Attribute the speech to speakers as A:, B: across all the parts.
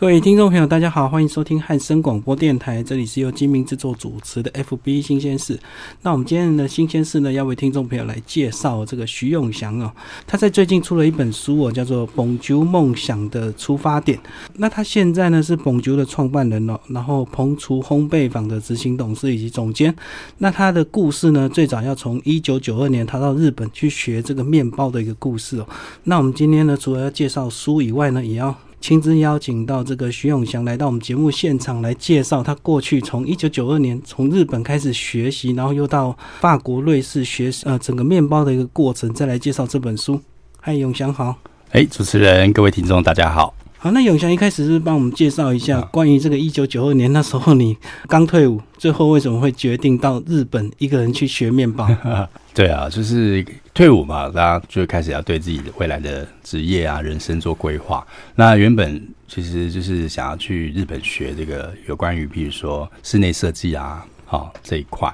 A: 各位听众朋友，大家好，欢迎收听汉声广播电台，这里是由金明制作主持的 FB 新鲜事。那我们今天的新鲜事呢，要为听众朋友来介绍这个徐永祥哦，他在最近出了一本书哦，叫做《蹦球梦想的出发点》。那他现在呢是蹦球的创办人哦，然后彭厨烘焙坊的执行董事以及总监。那他的故事呢，最早要从一九九二年他到日本去学这个面包的一个故事哦。那我们今天呢，除了要介绍书以外呢，也要亲自邀请到这个徐永祥来到我们节目现场来介绍他过去从一九九二年从日本开始学习，然后又到法国、瑞士学呃整个面包的一个过程，再来介绍这本书。嗨，永祥好。
B: 哎，主持人、各位听众，大家好。
A: 好，那永祥一开始是帮我们介绍一下关于这个一九九二年那时候你刚退伍，最后为什么会决定到日本一个人去学面包？
B: 对啊，就是退伍嘛，大家就开始要对自己的未来的职业啊、人生做规划。那原本其实就是想要去日本学这个有关于，比如说室内设计啊，好这一块。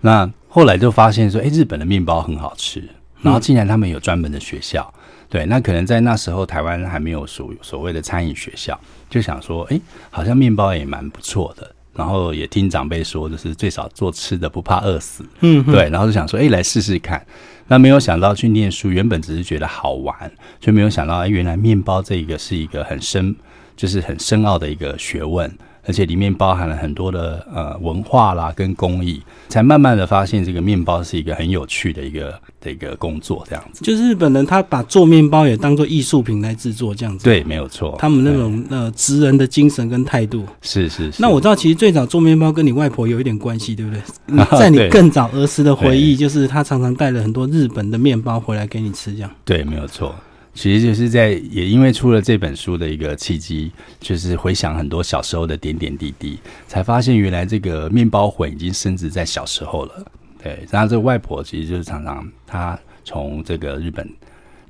B: 那后来就发现说，哎，日本的面包很好吃，然后竟然他们有专门的学校。对，那可能在那时候台湾还没有所所谓的餐饮学校，就想说，哎，好像面包也蛮不错的。然后也听长辈说，就是最少做吃的不怕饿死。嗯，对。然后就想说，哎，来试试看。那没有想到去念书，原本只是觉得好玩，却没有想到，哎，原来面包这个是一个很深，就是很深奥的一个学问。而且里面包含了很多的呃文化啦跟工艺，才慢慢的发现这个面包是一个很有趣的一个的一个工作，这样子。
A: 就是日本人他把做面包也当做艺术品来制作，这样子。
B: 对，没有错。
A: 他们那种呃职人的精神跟态度。
B: 是是是。
A: 那我知道，其实最早做面包跟你外婆有一点关系，对不对？在你更早儿时的回忆，就是他常常带了很多日本的面包回来给你吃，这样。
B: 对，没有错。其实就是在也因为出了这本书的一个契机，就是回想很多小时候的点点滴滴，才发现原来这个面包魂已经升值在小时候了。对，然后这个外婆其实就是常常她从这个日本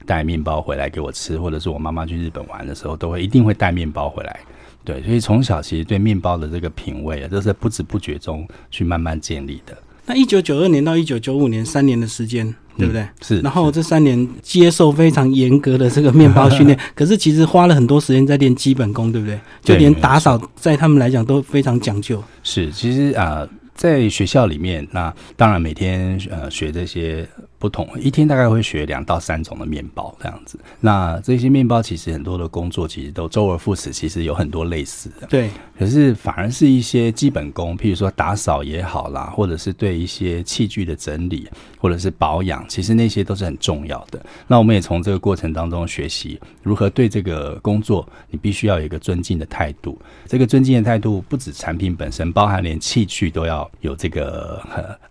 B: 带面包回来给我吃，或者是我妈妈去日本玩的时候，都会一定会带面包回来。对，所以从小其实对面包的这个品味啊，都是不知不觉中去慢慢建立的。
A: 那一九九二年到一九九五年三年的时间，对不对？
B: 是。
A: 然后这三年接受非常严格的这个面包训练，可是其实花了很多时间在练基本功，对不对？就连打扫，在他们来讲都非常讲究。
B: 是，其实啊，在学校里面，那当然每天呃学这些。不同一天大概会学两到三种的面包这样子，那这些面包其实很多的工作其实都周而复始，其实有很多类似的。
A: 对，
B: 可是反而是一些基本功，譬如说打扫也好啦，或者是对一些器具的整理，或者是保养，其实那些都是很重要的。那我们也从这个过程当中学习如何对这个工作，你必须要有一个尊敬的态度。这个尊敬的态度不止产品本身，包含连器具都要有这个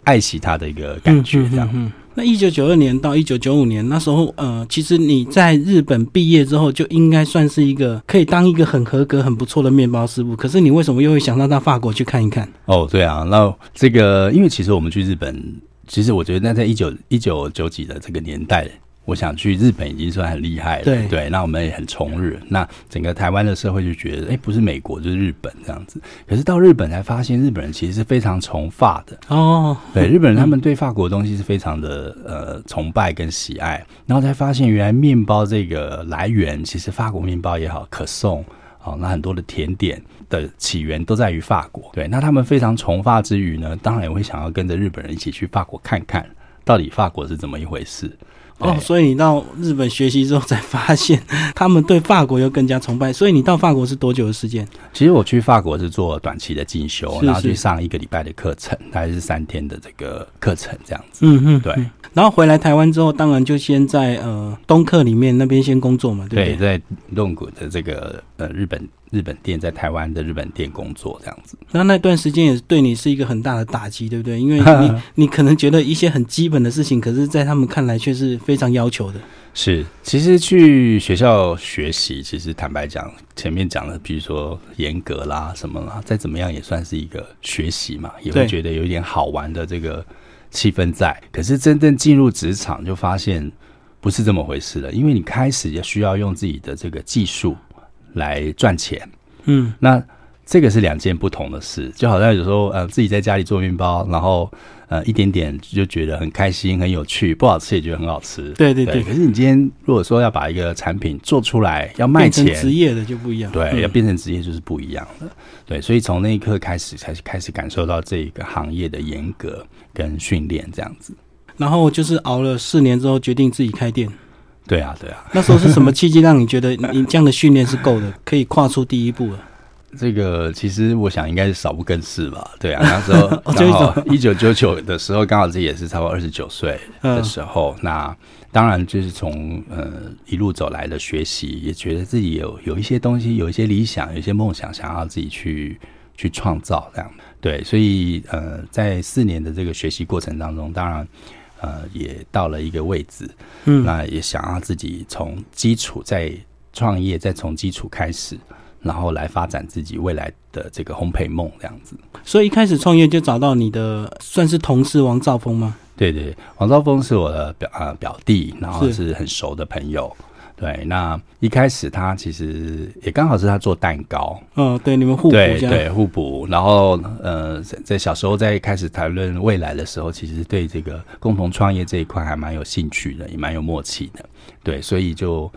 B: 爱惜它的一个感觉，这样。
A: 那一九九二年到一九九五年那时候，呃，其实你在日本毕业之后就应该算是一个可以当一个很合格、很不错的面包师傅。可是你为什么又会想到到法国去看一看？
B: 哦，对啊，那这个因为其实我们去日本，其实我觉得那在一九一九九几的这个年代。我想去日本已经算很厉害了，
A: 对
B: 对，那我们也很崇日。那整个台湾的社会就觉得，哎，不是美国就是日本这样子。可是到日本才发现，日本人其实是非常崇法的哦。对，日本人他们对法国东西是非常的呃崇拜跟喜爱。然后才发现，原来面包这个来源，其实法国面包也好，可颂哦，那很多的甜点的起源都在于法国。对，那他们非常崇法之余呢，当然也会想要跟着日本人一起去法国看看到底法国是怎么一回事。
A: 哦，所以你到日本学习之后，才发现 他们对法国又更加崇拜。所以你到法国是多久的时间？
B: 其实我去法国是做短期的进修，然后去上一个礼拜的课程，大概是三天的这个课程这样子。嗯嗯，对。
A: 然后回来台湾之后，当然就先在呃东客里面那边先工作嘛，对不
B: 对？在弄谷的这个呃日本。日本店在台湾的日本店工作这样子，
A: 那那段时间也对你是一个很大的打击，对不对？因为你 你可能觉得一些很基本的事情，可是在他们看来却是非常要求的。
B: 是，其实去学校学习，其实坦白讲，前面讲的，比如说严格啦什么啦，再怎么样也算是一个学习嘛，也会觉得有一点好玩的这个气氛在。可是真正进入职场，就发现不是这么回事了，因为你开始也需要用自己的这个技术。来赚钱，嗯，那这个是两件不同的事，就好像有时候呃自己在家里做面包，然后呃一点点就觉得很开心、很有趣，不好吃也觉得很好吃。
A: 对对对。
B: 可是你今天如果说要把一个产品做出来，要卖钱，
A: 职业的就不一样。
B: 对，要变成职业就是不一样的。对，所以从那一刻开始，才开始感受到这个行业的严格跟训练这样子。
A: 然后就是熬了四年之后，决定自己开店。
B: 对啊，对啊。
A: 那时候是什么契机让你觉得 你这样的训练是够的，可以跨出第一步了？
B: 这个其实我想应该是少不更事吧，对啊，那时候刚好一九九九的时候，刚好自己也是差不多二十九岁的时候，那当然就是从呃一路走来的学习，也觉得自己有有一些东西，有一些理想，有一些梦想，想要自己去去创造这样。对，所以呃在四年的这个学习过程当中，当然呃也到了一个位置，嗯，那也想要自己从基础再创业，再从基础开始。然后来发展自己未来的这个烘焙梦，这样子。
A: 所以一开始创业就找到你的算是同事王兆峰吗？
B: 对对，王兆峰是我的表啊表弟，然后是很熟的朋友。对，那一开始他其实也刚好是他做蛋糕。
A: 嗯，对，你们互补
B: 对对互补。然后呃，在小时候在开始谈论未来的时候，其实对这个共同创业这一块还蛮有兴趣的，也蛮有默契的。对，所以就。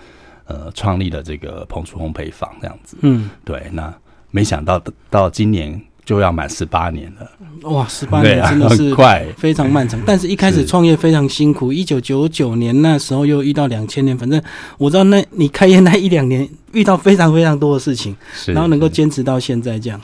B: 呃，创立了这个彭厨烘焙坊这样子，
A: 嗯，
B: 对，那没想到到今年就要满十八年了，
A: 哇，十八年真的是
B: 快，
A: 非常漫长。但是一开始创业非常辛苦，一九九九年那时候又遇到两千年，反正我知道那你开业那一两年遇到非常非常多的事情，然后能够坚持到现在这样。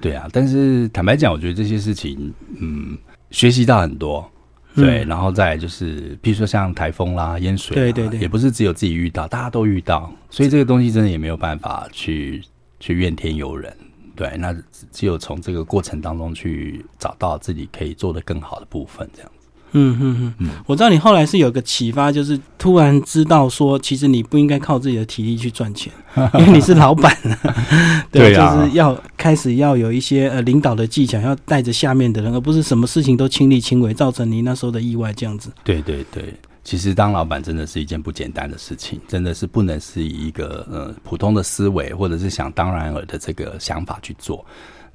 B: 对啊，但是坦白讲，我觉得这些事情，嗯，学习到很多。对，然后再就是，比如说像台风啦、淹水，
A: 对对对，
B: 也不是只有自己遇到，大家都遇到，所以这个东西真的也没有办法去去怨天尤人。对，那只有从这个过程当中去找到自己可以做的更好的部分，这样子。
A: 嗯嗯嗯，我知道你后来是有个启发，就是突然知道说，其实你不应该靠自己的体力去赚钱，因为你是老板 对，就是要开始要有一些呃领导的技巧，要带着下面的人，而不是什么事情都亲力亲为，造成你那时候的意外这样子。
B: 对对对，其实当老板真的是一件不简单的事情，真的是不能是以一个呃普通的思维或者是想当然尔的这个想法去做，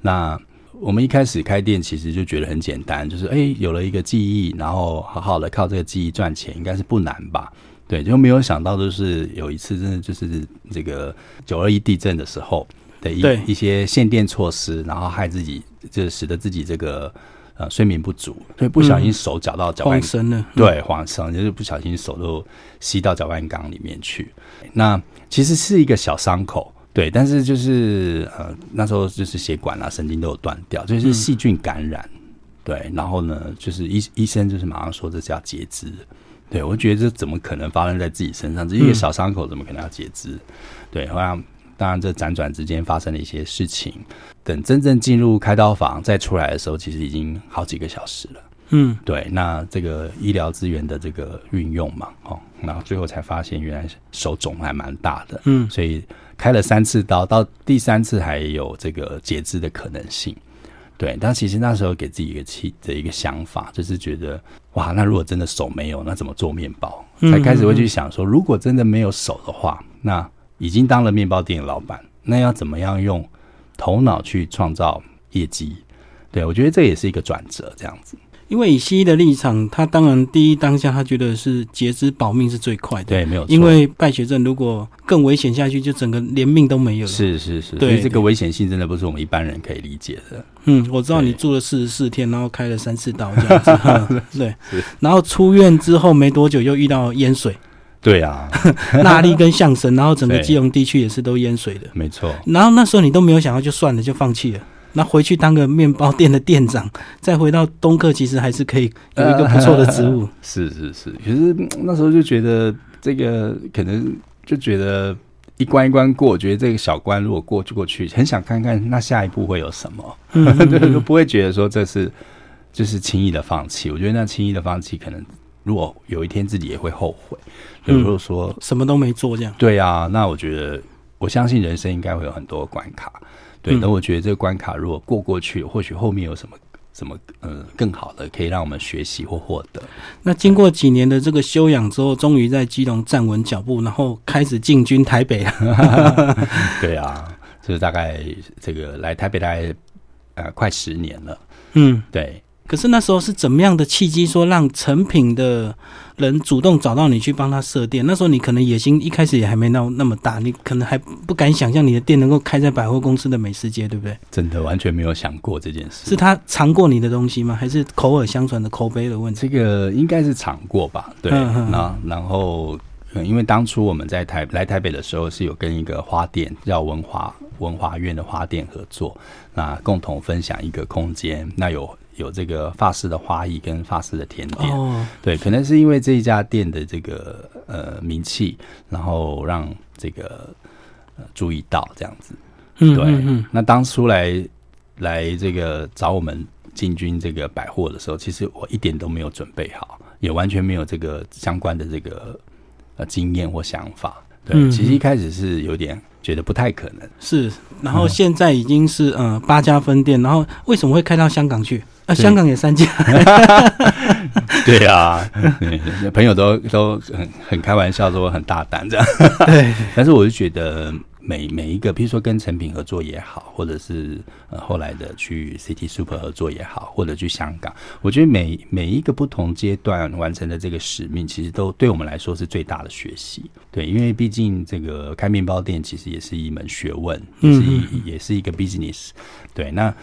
B: 那。我们一开始开店，其实就觉得很简单，就是哎，有了一个记忆，然后好好的靠这个记忆赚钱，应该是不难吧？对，就没有想到，就是有一次真的就是这个九二一地震的时候的一一些限电措施，然后害自己，就使得自己这个呃睡眠不足，所以不小心手搅到搅拌，
A: 生了，
B: 对，晃生，就是不小心手都吸到搅拌缸里面去。那其实是一个小伤口。对，但是就是呃，那时候就是血管啊、神经都有断掉，就是细菌感染。对，然后呢，就是医医生就是马上说这是要截肢。对我觉得这怎么可能发生在自己身上？这一个小伤口怎么可能要截肢？对，后来当然这辗转之间发生了一些事情。等真正进入开刀房再出来的时候，其实已经好几个小时了。
A: 嗯，
B: 对，那这个医疗资源的这个运用嘛，哦，然后最后才发现原来手肿还蛮大的。
A: 嗯，
B: 所以。开了三次刀，到第三次还有这个截肢的可能性。对，但其实那时候给自己一个气的一个想法，就是觉得哇，那如果真的手没有，那怎么做面包？才开始会去想说，如果真的没有手的话，那已经当了面包店的老板，那要怎么样用头脑去创造业绩？对我觉得这也是一个转折，这样子。
A: 因为以西医的立场，他当然第一当下他觉得是截肢保命是最快的，
B: 对，没有。
A: 因为败血症如果更危险下去，就整个连命都没有了。
B: 是是是，对这个危险性真的不是我们一般人可以理解的。
A: 嗯，我知道你住了四十四天，然后开了三次刀这样子，对。然后出院之后没多久又遇到淹水，
B: 对啊，
A: 纳力跟象神，然后整个基隆地区也是都淹水的，
B: 没错。
A: 然后那时候你都没有想到，就算了，就放弃了。那回去当个面包店的店长，再回到东客，其实还是可以有一个不错的职务。
B: 是 是是，可是那时候就觉得这个可能就觉得一关一关过，觉得这个小关如果过就过去，很想看看那下一步会有什么，就不会觉得说这是就是轻易的放弃。我觉得那轻易的放弃，可能如果有一天自己也会后悔。比如果说
A: 什么都没做这样，
B: 对啊，那我觉得我相信人生应该会有很多关卡。对，那我觉得这个关卡如果过过去，或许后面有什么什么呃更好的可以让我们学习或获得。
A: 那经过几年的这个修养之后，终于在基隆站稳脚步，然后开始进军台北。
B: 对啊，就是大概这个来台北大概呃快十年了，
A: 嗯，
B: 对。
A: 可是那时候是怎么样的契机，说让成品的人主动找到你去帮他设店？那时候你可能野心一开始也还没那那么大，你可能还不敢想象你的店能够开在百货公司的美食街，对不对？
B: 真的完全没有想过这件事。
A: 是他尝过你的东西吗？还是口耳相传的口碑的问题？
B: 这个应该是尝过吧。对，那然后因为当初我们在台来台北的时候，是有跟一个花店叫文华文华苑的花店合作，那共同分享一个空间，那有。有这个法式的花艺跟法式的甜点，对，可能是因为这一家店的这个呃名气，然后让这个注意到这样子。对，那当初来来这个找我们进军这个百货的时候，其实我一点都没有准备好，也完全没有这个相关的这个呃经验或想法。对，其实一开始是有点。觉得不太可能
A: 是，然后现在已经是呃八家分店，然后为什么会开到香港去？啊，香港也三家。
B: 对啊，朋友都都很很开玩笑说很大胆这样。
A: 对，
B: 但是我就觉得。每每一个，比如说跟成品合作也好，或者是呃后来的去 City Super 合作也好，或者去香港，我觉得每每一个不同阶段完成的这个使命，其实都对我们来说是最大的学习。对，因为毕竟这个开面包店其实也是一门学问，也是也是一个 business。对，那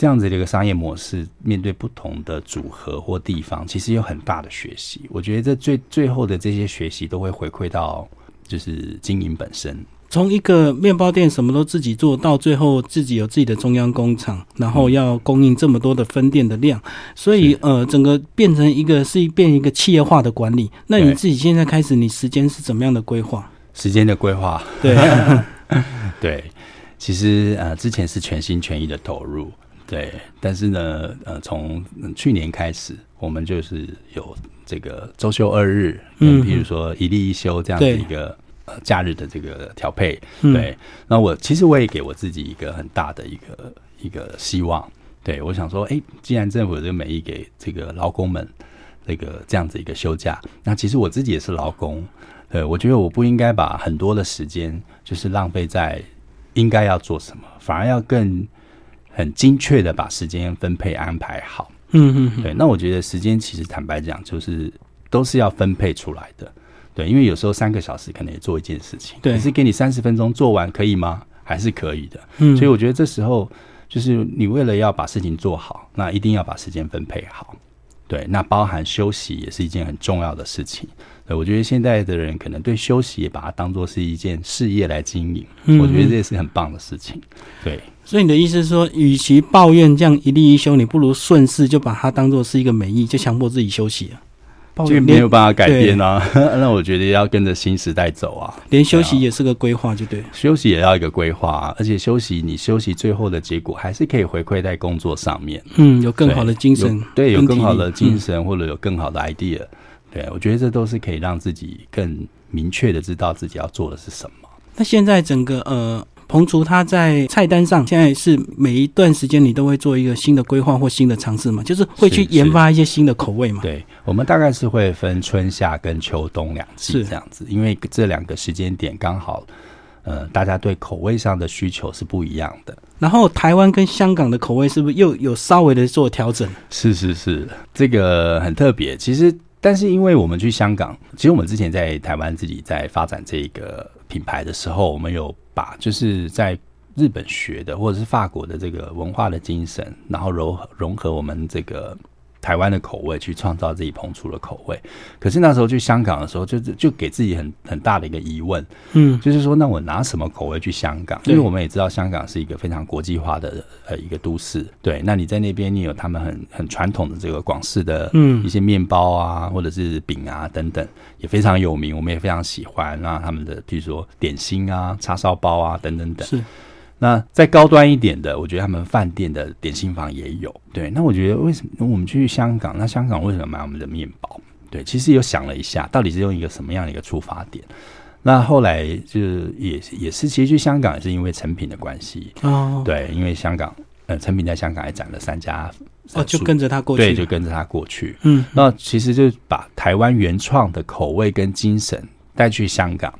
B: 这样子的一个商业模式，面对不同的组合或地方，其实有很大的学习。我觉得这最最后的这些学习，都会回馈到就是经营本身。
A: 从一个面包店什么都自己做到最后自己有自己的中央工厂，然后要供应这么多的分店的量，所以呃，整个变成一个是变一个企业化的管理。那你自己现在开始，你时间是怎么样的规划？
B: 时间的规划，
A: 对
B: 对，其实呃，之前是全心全意的投入，对，但是呢，呃，从去年开始，我们就是有这个周休二日，嗯，比如说一例一休这样的一个呃。假日的这个调配，对，那我其实我也给我自己一个很大的一个一个希望，对。我想说，哎，既然政府这个美意给这个劳工们这个这样子一个休假，那其实我自己也是劳工，对。我觉得我不应该把很多的时间就是浪费在应该要做什么，反而要更很精确的把时间分配安排好。
A: 嗯嗯，
B: 对，那我觉得时间其实坦白讲，就是都是要分配出来的。对，因为有时候三个小时可能也做一件事情，
A: 对，
B: 可是给你三十分钟做完可以吗？还是可以的。
A: 嗯，
B: 所以我觉得这时候就是你为了要把事情做好，那一定要把时间分配好。对，那包含休息也是一件很重要的事情。对，我觉得现在的人可能对休息也把它当做是一件事业来经营，我觉得这也是很棒的事情。对，
A: 所以你的意思是说，与其抱怨这样一立一休，你不如顺势就把它当做是一个美意，就强迫自己休息了。
B: 就没有办法改变啊！那我觉得要跟着新时代走啊。
A: 连休息也是个规划，就对。
B: 休息也要一个规划，啊而且休息你休息最后的结果还是可以回馈在工作上面。
A: 嗯，有更好的精神，
B: 对，有更好的精神，或者有更好的 idea。对，我觉得这都是可以让自己更明确的知道自己要做的是什么。
A: 那现在整个呃。彭厨他在菜单上现在是每一段时间你都会做一个新的规划或新的尝试嘛？就是会去研发一些新的口味嘛？
B: 对，我们大概是会分春夏跟秋冬两季这样子，因为这两个时间点刚好，呃，大家对口味上的需求是不一样的。
A: 然后台湾跟香港的口味是不是又有稍微的做调整？
B: 是是是，这个很特别。其实，但是因为我们去香港，其实我们之前在台湾自己在发展这个品牌的时候，我们有。把就是在日本学的，或者是法国的这个文化的精神，然后融融合我们这个。台湾的口味去创造自己烹出的口味，可是那时候去香港的时候，就就给自己很很大的一个疑问，
A: 嗯，
B: 就是说，那我拿什么口味去香港？因为我们也知道香港是一个非常国际化的呃一个都市，对。那你在那边，你有他们很很传统的这个广式的嗯一些面包啊，或者是饼啊等等，也非常有名，我们也非常喜欢啊。他们的比如说点心啊、叉烧包啊等等等，
A: 是。
B: 那再高端一点的，我觉得他们饭店的点心房也有。对，那我觉得为什么我们去香港？那香港为什么买我们的面包？对，其实有想了一下，到底是用一个什么样的一个出发点？那后来就是也也是，其实去香港也是因为成品的关系
A: 哦。
B: 对，因为香港呃，成品在香港还展了三家
A: 哦，就跟着他过去，
B: 对，就跟着他过去。
A: 嗯，
B: 那其实就把台湾原创的口味跟精神带去香港，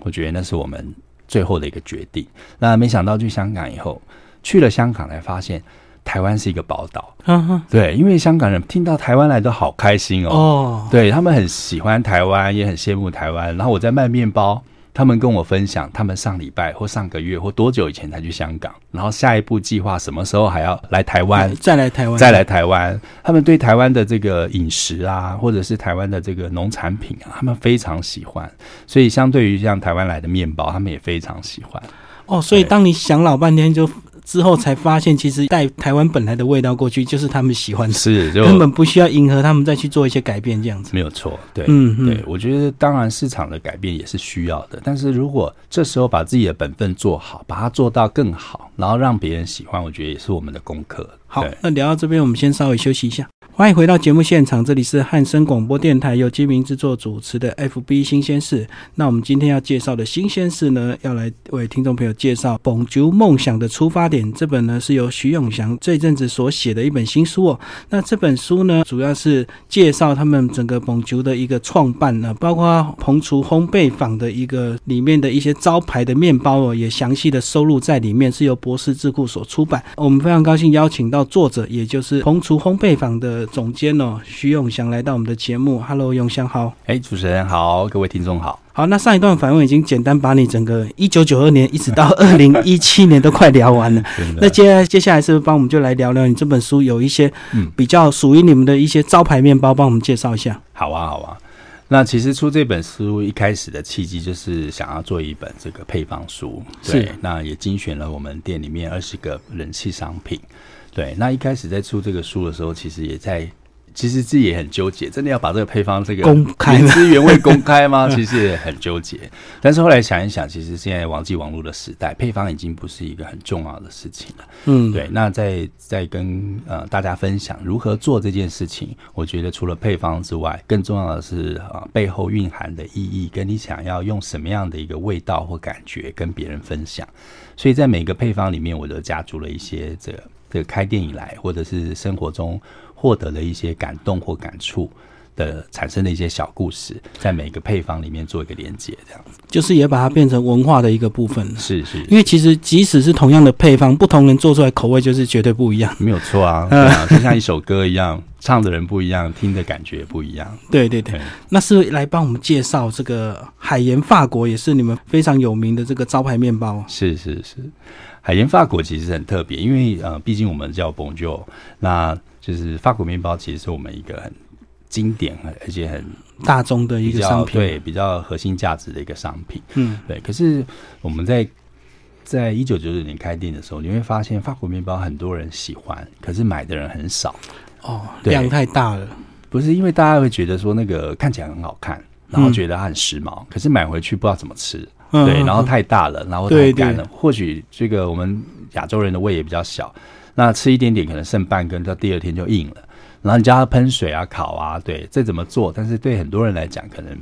B: 我觉得那是我们。最后的一个决定。那没想到去香港以后，去了香港才发现台湾是一个宝岛。
A: 嗯哼，
B: 对，因为香港人听到台湾来都好开心哦，
A: 哦，
B: 对他们很喜欢台湾，也很羡慕台湾。然后我在卖面包，他们跟我分享，他们上礼拜或上个月或多久以前才去香港，然后下一步计划什么时候还要来台湾。
A: 再来台湾，
B: 再来台湾，他们对台湾的这个饮食啊，或者是台湾的这个农产品啊，他们非常喜欢。所以，相对于像台湾来的面包，他们也非常喜欢。
A: 哦，所以当你想老半天就之后才发现，其实带台湾本来的味道过去，就是他们喜欢的，
B: 是，
A: 根本不需要迎合他们再去做一些改变，这样子。
B: 没有错。对，
A: 嗯嗯
B: 对，我觉得当然市场的改变也是需要的，但是如果这时候把自己的本分做好，把它做到更好，然后让别人喜欢，我觉得也是我们的功课。
A: 好，那聊到这边，我们先稍微休息一下。欢迎回到节目现场，这里是汉声广播电台由金明制作主持的 FB 新鲜事。那我们今天要介绍的新鲜事呢，要来为听众朋友介绍《蹦竹梦想的出发点》这本呢，是由徐永祥这阵子所写的一本新书哦。那这本书呢，主要是介绍他们整个蹦竹的一个创办呢，包括彭厨烘焙坊的一个里面的一些招牌的面包哦，也详细的收录在里面，是由博士智库所出版。我们非常高兴邀请到作者，也就是彭厨烘焙坊的总监哦，徐永祥来到我们的节目。Hello，永祥好。
B: 哎，主持人好，各位听众好。
A: 好，那上一段访问已经简单把你整个一九九二年一直到二零一七年都快聊完了。那接接下来是不是帮我们就来聊聊你这本书有一些
B: 嗯
A: 比较属于你们的一些招牌面包，帮我们介绍一下。
B: 好啊，好啊。那其实出这本书一开始的契机就是想要做一本这个配方书，对
A: 是，
B: 那也精选了我们店里面二十个人气商品，对。那一开始在出这个书的时候，其实也在，其实自己也很纠结，真的要把这个配方这个
A: 公开吗
B: 原汁原味公开吗？其实也很纠结。但是后来想一想，其实现在网际网络的时代，配方已经不是一个很重要的事情了。
A: 嗯，
B: 对，那在在跟呃大家分享如何做这件事情，我觉得除了配方之外，更重要的是啊、呃背后蕴含的意义，跟你想要用什么样的一个味道或感觉跟别人分享。所以在每个配方里面，我都加注了一些这个这个开店以来或者是生活中获得的一些感动或感触。的产生的一些小故事，在每个配方里面做一个连接，这样子
A: 就是也把它变成文化的一个部分了。
B: 是是
A: 因为其实即使是同样的配方，不同人做出来口味就是绝对不一样。
B: 没有错啊，对啊，就像一首歌一样，唱的人不一样，听的感觉不一样。
A: 对对对，
B: 对，
A: 那是来帮我们介绍这个海盐法国，也是你们非常有名的这个招牌面包。
B: 是是是，海盐法国其实很特别，因为呃，毕竟我们叫 Bonjour，那就是法国面包，其实是我们一个很经典而且很
A: 大众的一个商品，
B: 对比较核心价值的一个商品。
A: 嗯，
B: 对，可是我们在在一九九九年开店的时候，你会发现法国面包很多人喜欢，可是买的人很少。
A: 哦，量太大了，
B: 不是因为大家会觉得说那个看起来很好看，然后觉得它很时髦，可是买回去不知道怎么吃。
A: 嗯
B: 对，然后
A: 嗯
B: 太大了，然后太
A: 对对
B: 干了。或许这个我们亚洲人的胃也比较小，那吃一点点可能剩半根，到第二天就硬了。然后你叫它喷水啊、烤啊，对，再怎么做？但是对很多人来讲，可能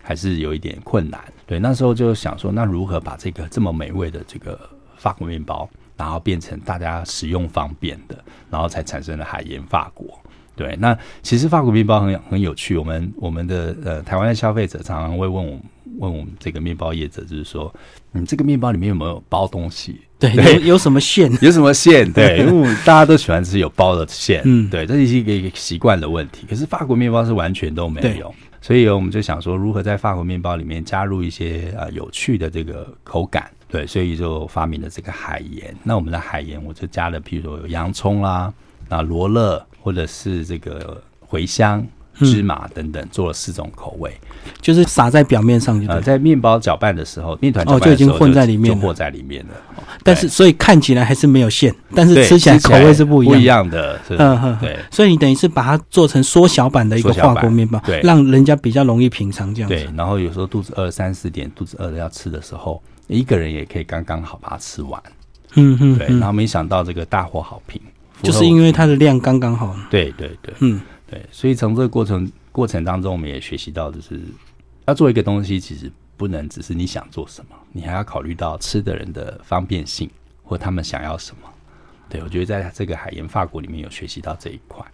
B: 还是有一点困难。对，那时候就想说，那如何把这个这么美味的这个法国面包，然后变成大家使用方便的，然后才产生了海盐法国。对，那其实法国面包很很有趣。我们我们的呃台湾的消费者常常会问我们问我们这个面包业者，就是说，你这个面包里面有没有包东西？
A: 对，
B: 对
A: 有有什么馅？
B: 有什么馅？对，因为大家都喜欢吃有包的馅，
A: 嗯
B: 对，这是一个一个习惯的问题。可是法国面包是完全都没有，所以我们就想说，如何在法国面包里面加入一些呃有趣的这个口感，对，所以就发明了这个海盐。那我们的海盐，我就加了，譬如说有洋葱啦，啊罗勒，或者是这个茴香。芝麻等等，做了四种口味。
A: 就是撒在表面上就
B: 呃，在面包搅拌的时候，面团
A: 哦就已经混在里面了
B: 就和在里面了。
A: 但是所以看起来还是没有馅，但是，吃起来口味是不一样的。
B: 不一样的。是
A: 嗯哼，
B: 对。
A: 所以你等于是把它做成缩小版的一个
B: 缩小版
A: 法国面包，
B: 对
A: 让人家比较容易品尝这样子。
B: 对，然后有时候肚子饿三四点，肚子饿的要吃的时候，一个人也可以刚刚好把它吃完。
A: 嗯嗯，
B: 对，
A: 嗯
B: 然后没想到这个大获好评，
A: 就是因为它的量刚刚好。
B: 对对对
A: 嗯，
B: 对，所以从这个过程过程当中，我们也学习到，就是要做一个东西，其实不能只是你想做什么，你还要考虑到吃的人的方便性或他们想要什么。对，我觉得在这个海盐法国里面有学习到这一块。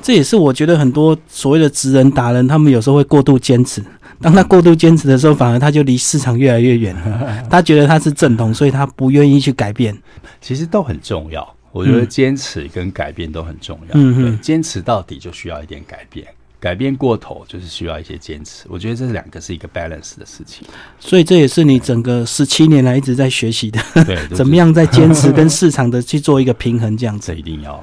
A: 这也是我觉得很多所谓的职人达人，他们有时候会过度坚持。当他过度坚持的时候，反而他就离市场越来越远了。他觉得他是正统，所以他不愿意去改变。
B: 其实都很重要，我觉得坚持跟改变都很重要。
A: 嗯
B: 坚持到底就需要一点改变，改变过头就是需要一些坚持。我觉得这两个是一个 balance 的事情。
A: 所以这也是你整个十七年来一直在学习的，
B: 对，就是
A: 怎么？样在坚持跟市场的去做一个平衡，这样子
B: 这。一定要。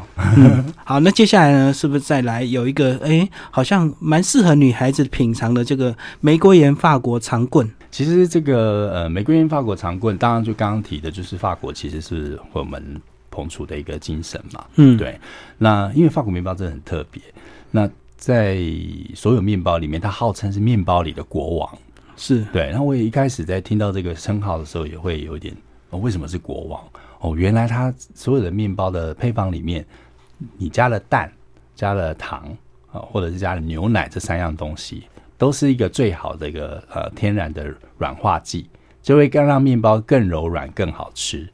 A: 好，那接下来呢，是不是再来有一个哎，好像蛮适合女孩子品尝的这个玫瑰盐法国长棍？
B: 其实这个呃，玫瑰园法国长棍，当然就刚刚提的，就是法国其实是我们彭楚的一个精神嘛。
A: 嗯，，
B: 对，那因为法国面包真的很特别，那在所有面包里面，它号称是面包里的国王。
A: 是，
B: 对，然后我也一开始在听到这个称号的时候，也会有一点哦，为什么是国王？哦，原来它所有的面包的配方里面，你加了蛋、加了糖啊、或者是加了牛奶这三样东西，都是一个最好的一个呃天然的软化剂，就会更让面包更柔软、更好吃。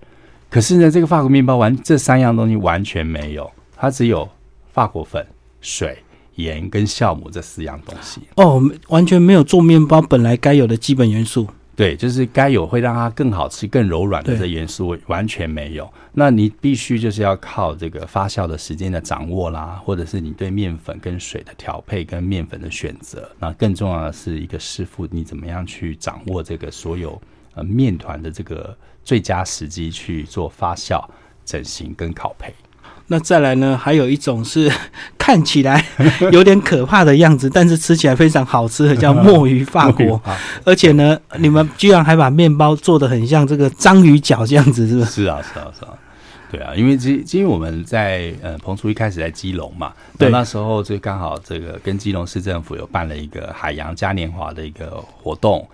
B: 可是呢，这个法国面包完这三样东西完全没有，它只有法国粉、水、盐跟酵母这四样东西。
A: 哦，完全没有做面包本来该有的基本元素。
B: 对，就是该有会让它更好吃、更柔软的这元素完全没有。那你必须就是要靠这个发酵的时间的掌握啦，或者是你对面粉跟水的调配跟面粉的选择。那更重要的是一个师傅，你怎么样去掌握这个所有呃面团的这个最佳时机去做发酵、整形跟烤焙。
A: 那再来呢，还有一种是 看起来有点可怕的样子，但是吃起来非常好吃的，叫墨鱼法国。
B: 啊，
A: 而且呢，你们居然还把面包做的很像这个章鱼脚这样子，是不是？
B: 是啊，是啊，是啊。对啊，因为其因为我们在呃彭厨一开始在基隆嘛，
A: 对
B: 那那时候就刚好这个跟基隆市政府有办了一个海洋嘉年华的一个活动。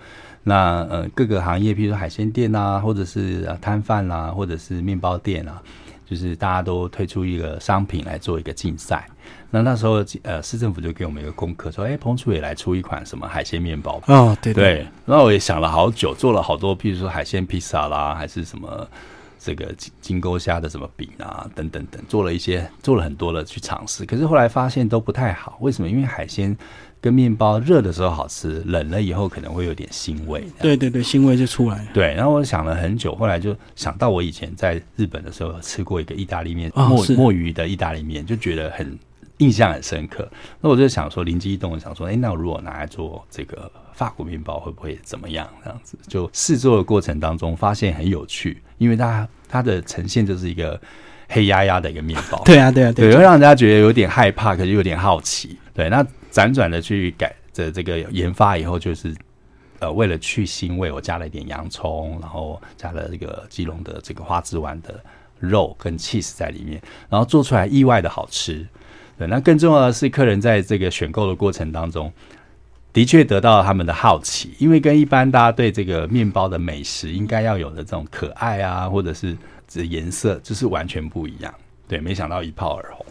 B: 那呃各个行业，譬如说海鲜店啊，或者是呃摊贩啦，或者是面包店啊，就是大家都推出一个商品来做一个竞赛。那那时候呃市政府就给我们一个功课，说，哎，彭厨也来出一款什么海鲜面包吧。
A: 哦，对对，
B: 对，然后我也想了好久，做了好多，譬如说海鲜披萨啦，还是什么这个金金钩虾的什么饼啊，等等等，做了一些，做了很多的去尝试。可是后来发现都不太好，为什么？因为海鲜跟面包热的时候好吃，冷了以后可能会有点腥味。
A: 对对对，腥味就出来了。
B: 对，然后我想了很久，后来就想到我以前在日本的时候有吃过一个意大利面，墨墨鱼的意大利面，就觉得很印象很深刻。那我就想说，灵机一动，我想说，哎，那我如果拿来做这个法国面包，会不会怎么样？这样子就试做的过程当中，发现很有趣，因为它它的呈现就是一个黑压压的一个面包，
A: 对啊，对啊，
B: 对，
A: 对
B: 会让人家觉得有点害怕，可是有点好奇。对，那辗转的去改的这个研发以后，就是呃，为了去腥味，我加了一点洋葱，然后加了这个基隆的这个花枝丸的肉跟 cheese 在里面，然后做出来意外的好吃。对，那更重要的是，客人在这个选购的过程当中，的确得到了他们的好奇，因为跟一般大家对这个面包的美食应该要有的这种可爱啊，或者是这颜色，就是完全不一样。对，没想到一炮而红。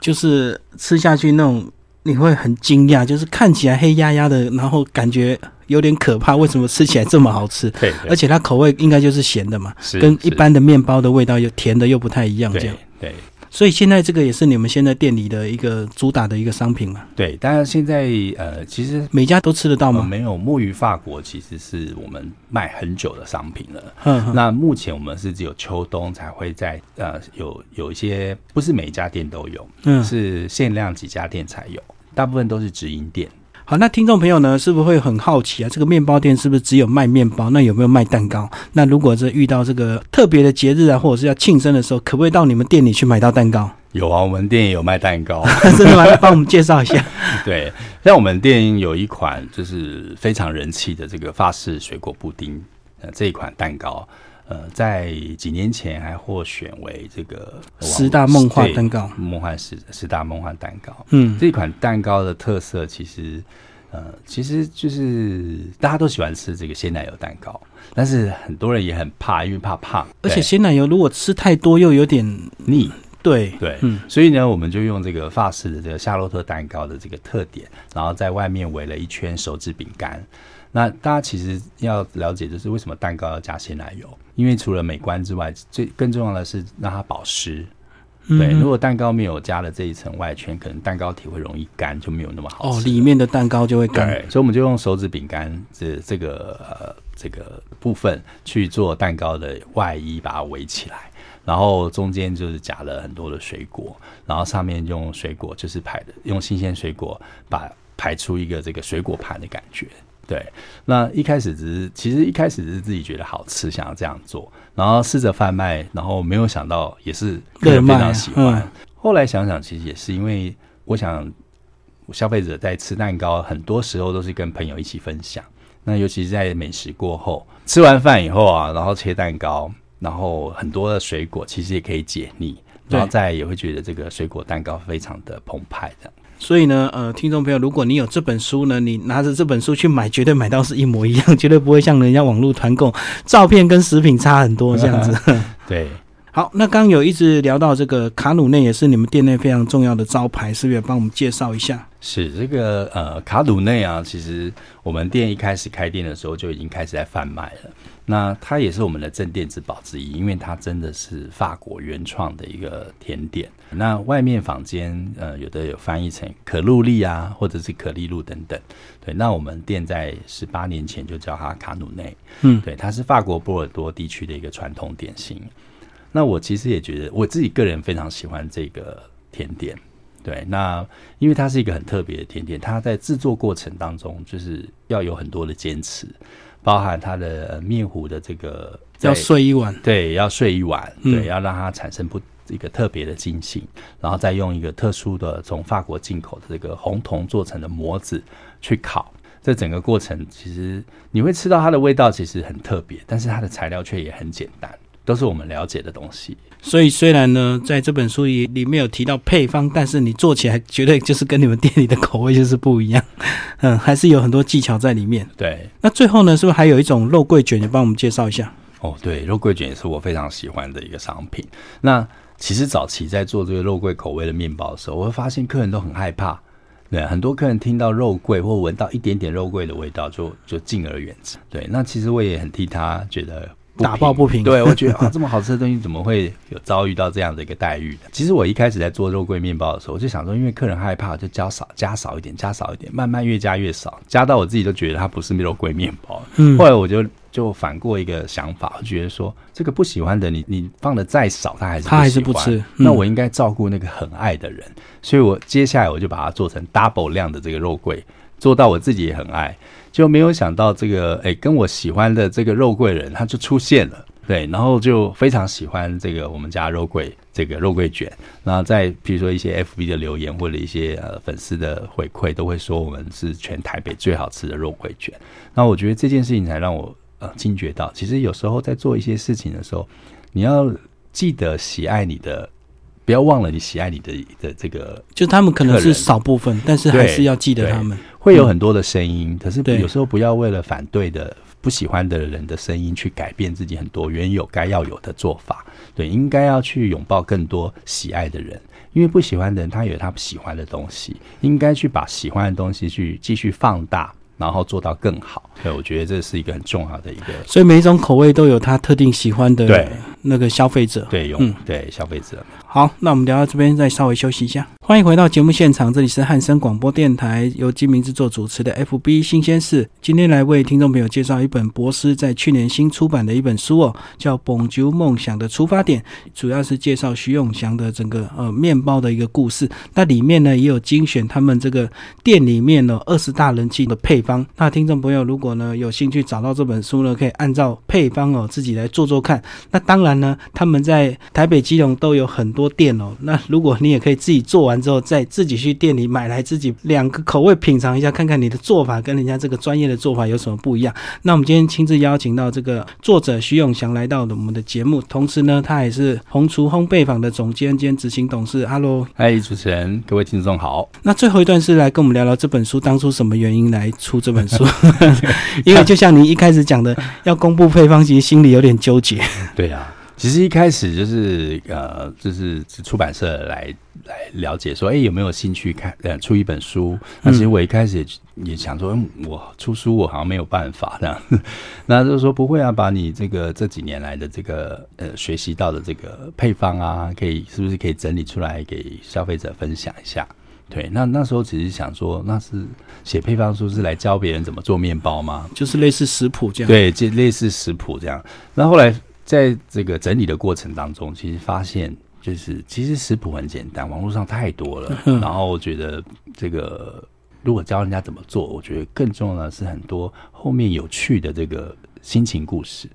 A: 就是吃下去那种，你会很惊讶，就是看起来黑压压的，然后感觉有点可怕。为什么吃起来这么好吃？
B: 对，对
A: 而且它口味应该就是咸的嘛，跟一般的面包的味道又甜的又不太一样，这
B: 对
A: 样。
B: 对
A: 所以现在这个也是你们现在店里的一个主打的一个商品嘛，
B: 对，当然现在呃，其实
A: 每家都吃得到吗？
B: 没有墨鱼法国，其实是我们卖很久的商品了。那目前我们是只有秋冬才会在呃有有一些，不是每一家店都有，
A: 嗯，
B: 是限量几家店才有，大部分都是直营店。
A: 好，那听众朋友呢，是不是会很好奇啊？这个面包店是不是只有卖面包？那有没有卖蛋糕？那如果是遇到这个特别的节日啊，或者是要庆生的时候，可不可以到你们店里去买到蛋糕？
B: 有啊，我们店也有卖蛋糕。
A: 真的吗？来帮我们介绍一下。
B: 对，像我们店有一款就是非常人气的这个法式水果布丁，呃，这一款蛋糕，呃，在几年前还获选为这个
A: 十大梦幻蛋糕
B: 梦幻十十大梦幻蛋糕。
A: 嗯，
B: 这款蛋糕的特色其实，呃，其实就是大家都喜欢吃这个鲜奶油蛋糕，但是很多人也很怕，因为怕胖，
A: 而且鲜奶油如果吃太多又有点
B: 腻。
A: 对，
B: 对，
A: 嗯，
B: 所以呢，我们就用这个法式的这个夏洛特蛋糕的这个特点，然后在外面围了一圈手指饼干。那大家其实要了解，就是为什么蛋糕要加鲜奶油？因为除了美观之外，最更重要的是让它保湿。对，
A: 嗯
B: 如果蛋糕没有加了这一层外圈，可能蛋糕体会容易干，就没有那么好吃
A: 哦，里面的蛋糕就会干。
B: 对，所以我们就用手指饼干这这个呃这个部分去做蛋糕的外衣，把它围起来，然后中间就是夹了很多的水果，然后上面用水果就是排的用新鲜水果把排出一个这个水果盘的感觉。对，那一开始只是，其实一开始只是自己觉得好吃，想要这样做，然后试着贩卖，然后没有想到也是客人非常喜欢。
A: 嗯
B: 后来想想，其实也是因为我想，消费者在吃蛋糕，很多时候都是跟朋友一起分享。那尤其是在美食过后，吃完饭以后啊，然后切蛋糕，然后很多的水果，其实也可以解腻。然后再也会觉得这个水果蛋糕非常的澎湃的。
A: 所以呢，呃，听众朋友，如果你有这本书呢，你拿着这本书去买，绝对买到是一模一样，绝对不会像人家网络团购，照片跟食品差很多这样子。
B: 对，
A: 好，那刚刚有一直聊到这个卡努内，也是你们店内非常重要的招牌，是不是也帮我们介绍一下？
B: 是这个呃卡努内啊，其实我们店一开始开店的时候就已经开始在贩卖了。那它也是我们的镇店之宝之一，因为它真的是法国原创的一个甜点。那外面坊间呃有的有翻译成可露丽啊，或者是可丽露等等。对，那我们店在十八年前就叫它卡努内。
A: 嗯
B: 对，它是法国波尔多地区的一个传统点心。那我其实也觉得，我自己个人非常喜欢这个甜点。对，那因为它是一个很特别的甜点，它在制作过程当中就是要有很多的坚持，包含它的呃面糊的这个
A: 要睡一晚，
B: 对，要睡一晚，
A: 嗯。
B: 对，要让它产生不一个特别的筋性，然后再用一个特殊的从法国进口的这个红铜做成的模子去烤。这整个过程其实你会吃到它的味道，其实很特别，但是它的材料却也很简单，都是我们了解的东西。
A: 所以虽然呢，在这本书里里面有提到配方，但是你做起来绝对就是跟你们店里的口味就是不一样，嗯，还是有很多技巧在里面。
B: 对，
A: 那最后呢，是不是还有一种肉桂卷，也帮我们介绍一下？
B: 哦，对，肉桂卷也是我非常喜欢的一个商品。那其实早期在做这个肉桂口味的面包的时候，我会发现客人都很害怕。对，很多客人听到肉桂或闻到一点点肉桂的味道就，就敬而远之。对，那其实我也很替他觉得不
A: 打抱不平
B: 对，我觉得 啊，这么好吃的东西怎么会有遭遇到这样的一个待遇呢？其实我一开始在做肉桂面包的时候，我就想说，因为客人害怕，就加少加少一点，加少一点，慢慢越加越少，加到我自己都觉得它不是肉桂面包。
A: 嗯
B: 后来我就就反过一个想法，我觉得说这个不喜欢的你，你放的再少，他还是
A: 他还是不吃嗯
B: 那我应该照顾那个很爱的人，所以我接下来我就把它做成 double 量的这个肉桂，做到我自己也很爱，就没有想到这个哎、跟我喜欢的这个肉桂人他就出现了。对，然后就非常喜欢这个我们家肉桂这个肉桂卷，然后在比如说一些 FB 的留言或者一些呃粉丝的回馈，都会说我们是全台北最好吃的肉桂卷。那我觉得这件事情才让我呃惊觉到，其实有时候在做一些事情的时候，你要记得喜爱你的，不要忘了你喜爱你的的这个
A: 就他们可能是少部分，但是还是要记得他们。
B: 会有很多的声音，可是有时候不要为了反对的、不喜欢的人的声音去改变自己很多原有该要有的做法。对，应该要去拥抱更多喜爱的人，因为不喜欢的人他有他喜欢的东西，应该去把喜欢的东西去继续放大，然后做到更好。对，我觉得这是一个很重要的一个
A: 所以每一种口味都有他特定喜欢的
B: 对
A: 那个消费者。
B: 对用、
A: 嗯
B: 对消费者。
A: 好，那我们聊到这边，再稍微休息一下。欢迎回到节目现场，这里是汉声广播电台由金明制作主持的 FB 新鲜事。今天来为听众朋友介绍一本博斯在去年新出版的一本书哦，叫《蹦啾梦想的出发点》，主要是介绍徐永祥的整个呃面包的一个故事。那里面呢也有精选他们这个店里面呢二十大人气的配方。那听众朋友如果呢有兴趣找到这本书呢，可以按照配方哦自己来做做看。那当然呢，他们在台北、基隆都有很多店哦。那如果你也可以自己做完之后，再自己去店里买来自己两个口味品尝一下，看看你的做法跟人家这个专业的做法有什么不一样。那我们今天亲自邀请到这个作者徐永祥来到我们的节目，同时呢，他也是红厨烘焙坊的总监兼执行董事。Hello，
B: 嗨，主持人，各位听众好。
A: 那最后一段是来跟我们聊聊这本书当初什么原因来出这本书，因为就像您一开始讲的，要公布配方，其实心里有点纠结。
B: 对啊，其实一开始就是呃，就是出版社来来了解说，哎，有没有兴趣看呃出一本书？那其实我一开始也也想说，嗯，我出书我好像没有办法这样。那就说不会啊，把你这个这几年来的这个呃学习到的这个配方啊，可以是不是可以整理出来给消费者分享一下？对，那那时候只是想说，那是写配方书是来教别人怎么做面包吗？
A: 就是类似食谱这样。
B: 对，就类似食谱这样。那后来。在这个整理的过程当中，其实发现就是其实食谱很简单，网络上太多了。然后我觉得这个如果教人家怎么做，我觉得更重要的是很多后面有趣的这个心情故事，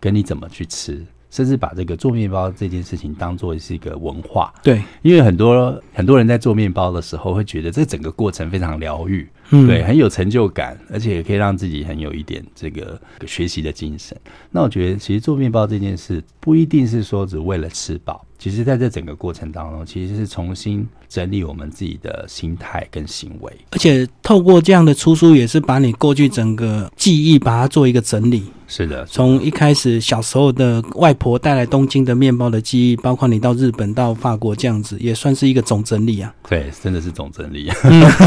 B: 跟你怎么去吃，甚至把这个做面包这件事情当做是一个文化。
A: 对，
B: 因为很多很多人在做面包的时候会觉得这整个过程非常疗愈。对，很有成就感，而且也可以让自己很有一点这个学习的精神。那我觉得，其实做面包这件事不一定是说只为了吃饱，其实在这整个过程当中，其实是重新整理我们自己的心态跟行为。
A: 而且透过这样的出书，也是把你过去整个记忆把它做一个整理。
B: 是的，
A: 从一开始小时候的外婆带来东京的面包的记忆，包括你到日本、到法国这样子，也算是一个总整理啊。
B: 对，真的是总整理。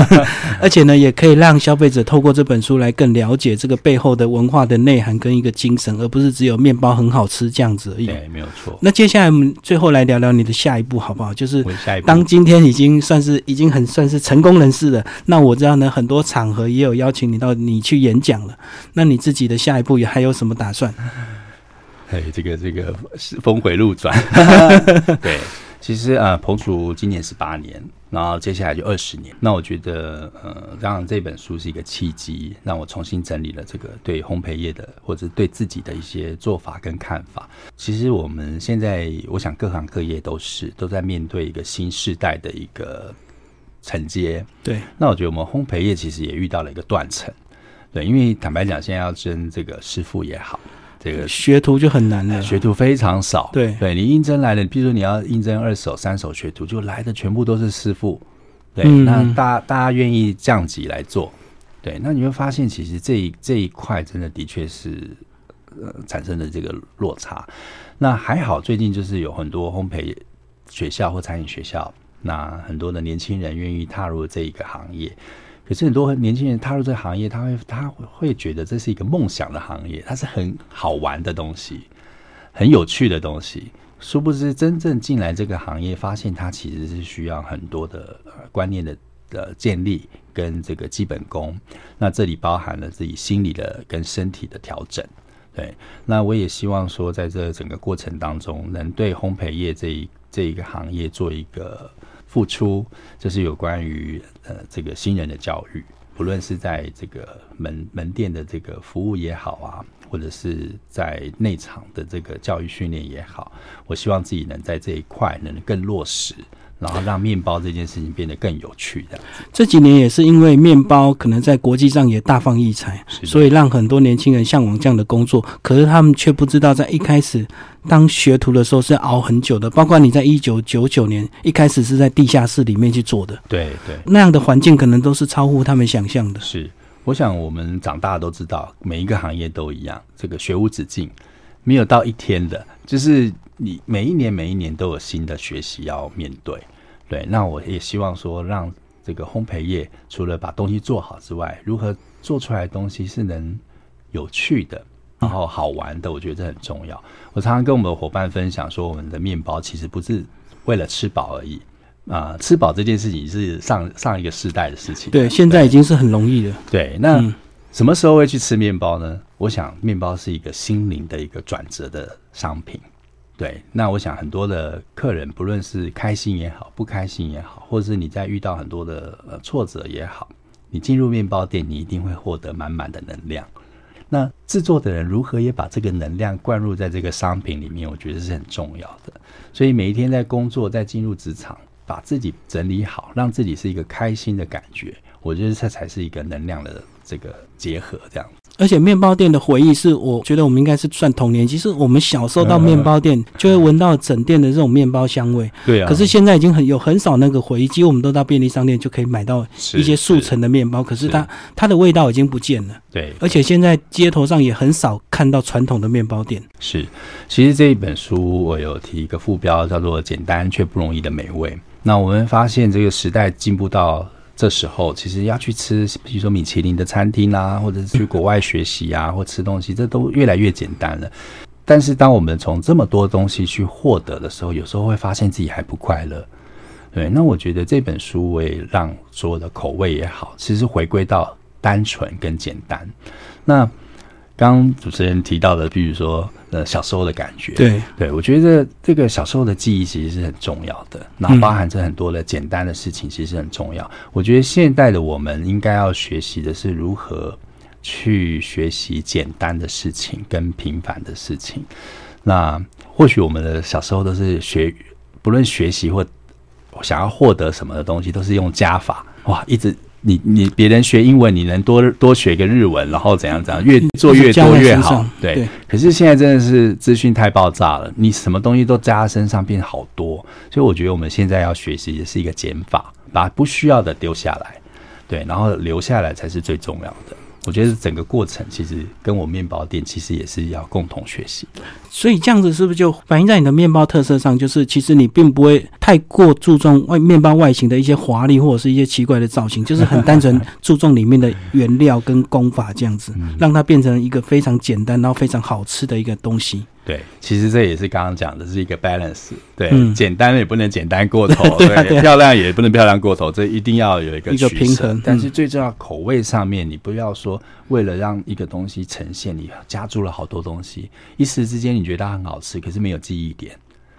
A: 而且呢，也可以让消费者透过这本书来更了解这个背后的文化的内涵跟一个精神，而不是只有面包很好吃这样子而已。
B: 对，没有错。
A: 那接下来我们最后来聊聊你的下一步好不好？就是当今天已经算是已经很算是成功人士了。那我知道呢，很多场合也有邀请你到你去演讲了。那你自己的下一步也还有什么打算？
B: 哎，这个这个是峰回路转。对，其实啊，彭楚今年十八年，然后接下来就二十年。那我觉得呃，让这本书是一个契机，让我重新整理了这个对烘焙业的或者对自己的一些做法跟看法。其实我们现在，我想各行各业都是都在面对一个新时代的一个承接。
A: 对，
B: 那我觉得我们烘焙业其实也遇到了一个断层。对，因为坦白讲，现在要争这个师傅也好，这个
A: 学徒就很难了，
B: 学徒非常少。
A: 对，
B: 对你应征来的，比如说你要应征二手、三手学徒，就来的全部都是师傅。对，那大大家愿意降级来做，对，那你会发现，其实这一这一块真的的确是呃产生了这个落差。那还好，最近就是有很多烘焙学校或餐饮学校，那很多的年轻人愿意踏入这一个行业。可是很多年轻人踏入这个行业，他会他会觉得这是一个梦想的行业，它是很好玩的东西，很有趣的东西。殊不知，真正进来这个行业，发现它其实是需要很多的观念的的建立跟这个基本功。那这里包含了自己心理的跟身体的调整。对，那我也希望说，在这整个过程当中，能对烘焙业这一这一个行业做一个。付出这是有关于呃这个新人的教育，不论是在这个门门店的这个服务也好啊，或者是在内场的这个教育训练也好，我希望自己能在这一块能更落实。然后让面包这件事情变得更有趣，这样。
A: 这几年也是因为面包可能在国际上也大放异彩，所以让很多年轻人向往这样的工作。可是他们却不知道，在一开始当学徒的时候是熬很久的。包括你在一九九九年一开始是在地下室里面去做的，
B: 对对，
A: 那样的环境可能都是超乎他们想象的。
B: 是，我想我们长大都知道，每一个行业都一样，这个学无止境，没有到一天的，就是。你每一年每一年都有新的学习要面对，对，那我也希望说，让这个烘焙业除了把东西做好之外，如何做出来的东西是能有趣的，然后好玩的，我觉得这很重要。我常常跟我们的伙伴分享说，我们的面包其实不是为了吃饱而已啊，吃饱这件事情是上上一个世代的事情，
A: 对，现在已经是很容易了。
B: 对，那什么时候会去吃面包呢？我想，面包是一个心灵的一个转折的商品。对，那我想很多的客人，不论是开心也好，不开心也好，或者是你在遇到很多的呃挫折也好，你进入面包店，你一定会获得满满的能量。那制作的人如何也把这个能量灌入在这个商品里面，我觉得是很重要的。所以每一天在工作，在进入职场，把自己整理好，让自己是一个开心的感觉，我觉得这才是一个能量的这个结合，这样。
A: 而且面包店的回忆是我觉得我们应该是算童年，其实我们小时候到面包店就会闻到整店的这种面包香味。
B: 对啊。
A: 可是现在已经很有很少那个回忆，几乎我们都到便利商店就可以买到一些速成的面包，可是它它的味道已经不见了。
B: 对。
A: 而且现在街头上也很少看到传统的面包店。
B: 是，其实这一本书我有提一个副标叫做“简单却不容易的美味”。那我们发现这个时代进步到。这时候其实要去吃，比如说米其林的餐厅啊，或者是去国外学习啊，或吃东西，这都越来越简单了。但是当我们从这么多东西去获得的时候，有时候会发现自己还不快乐。对，那我觉得这本书我也让所有的口味也好，其实回归到单纯跟简单。那刚主持人提到的，比如说。呃，小时候的感觉，
A: 对
B: 对，我觉得这个小时候的记忆其实是很重要的，然后包含着很多的简单的事情，其实很重要。我觉得现代的我们应该要学习的是如何去学习简单的事情跟平凡的事情。那或许我们的小时候都是学，不论学习或想要获得什么的东西，都是用加法，哇，一直。你你别人学英文，你能多多学个日文，然后怎样怎样，越做越多越好。对，可是现在真的是资讯太爆炸了，你什么东西都加在身上变好多，所以我觉得我们现在要学习的是一个减法，把不需要的丢下来，对，然后留下来才是最重要的。我觉得整个过程其实跟我面包店其实也是要共同学习，
A: 所以这样子是不是就反映在你的面包特色上？就是其实你并不会太过注重外面包外形的一些华丽或者是一些奇怪的造型，就是很单纯注重里面的原料跟工法这样子，让它变成一个非常简单然后非常好吃的一个东西。
B: 对，其实这也是刚刚讲的，是一个 balance。对，简单也不能简单过头，对，漂亮也不能漂亮过头，这一定要有一个
A: 一个平衡。
B: 但是最重要，口味上面，你不要说为了让一个东西呈现，你加注了好多东西，一时之间你觉得它很好吃，可是没有记忆点。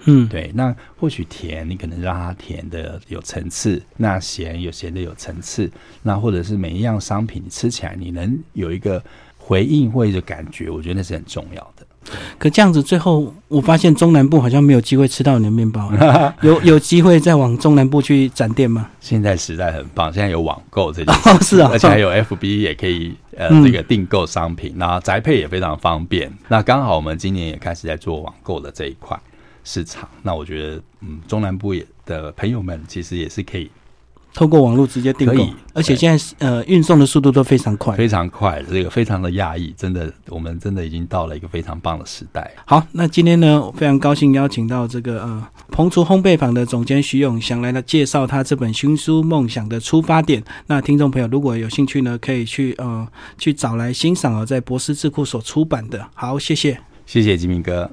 A: 嗯，
B: 对。那或许甜，你可能让它甜的有层次；那咸有咸的有层次。那或者是每一样商品你吃起来，你能有一个回应或者感觉，我觉得那是很重要的。
A: 可这样子，最后我发现中南部好像没有机会吃到你的面包，有有机会再往中南部去展店吗？
B: 现在时代很棒，现在有网购这件
A: 事，是啊，
B: 而且还有 FB 也可以呃这个订购商品，那宅配也非常方便。那刚好我们今年也开始在做网购的这一块市场，那我觉得嗯中南部也的朋友们其实也是可以。
A: 透过网络直接订购，而且现在呃运送的速度都非常快，
B: 非常快，这个非常的讶异，真的，我们真的已经到了一个非常棒的时代。
A: 好，那今天呢，非常高兴邀请到这个呃彭厨烘焙坊的总监徐勇想来了介绍他这本新书《梦想的出发点》。那听众朋友如果有兴趣呢，可以去呃去找来欣赏哦，在博思智库所出版的。好，谢谢，
B: 谢谢吉明哥。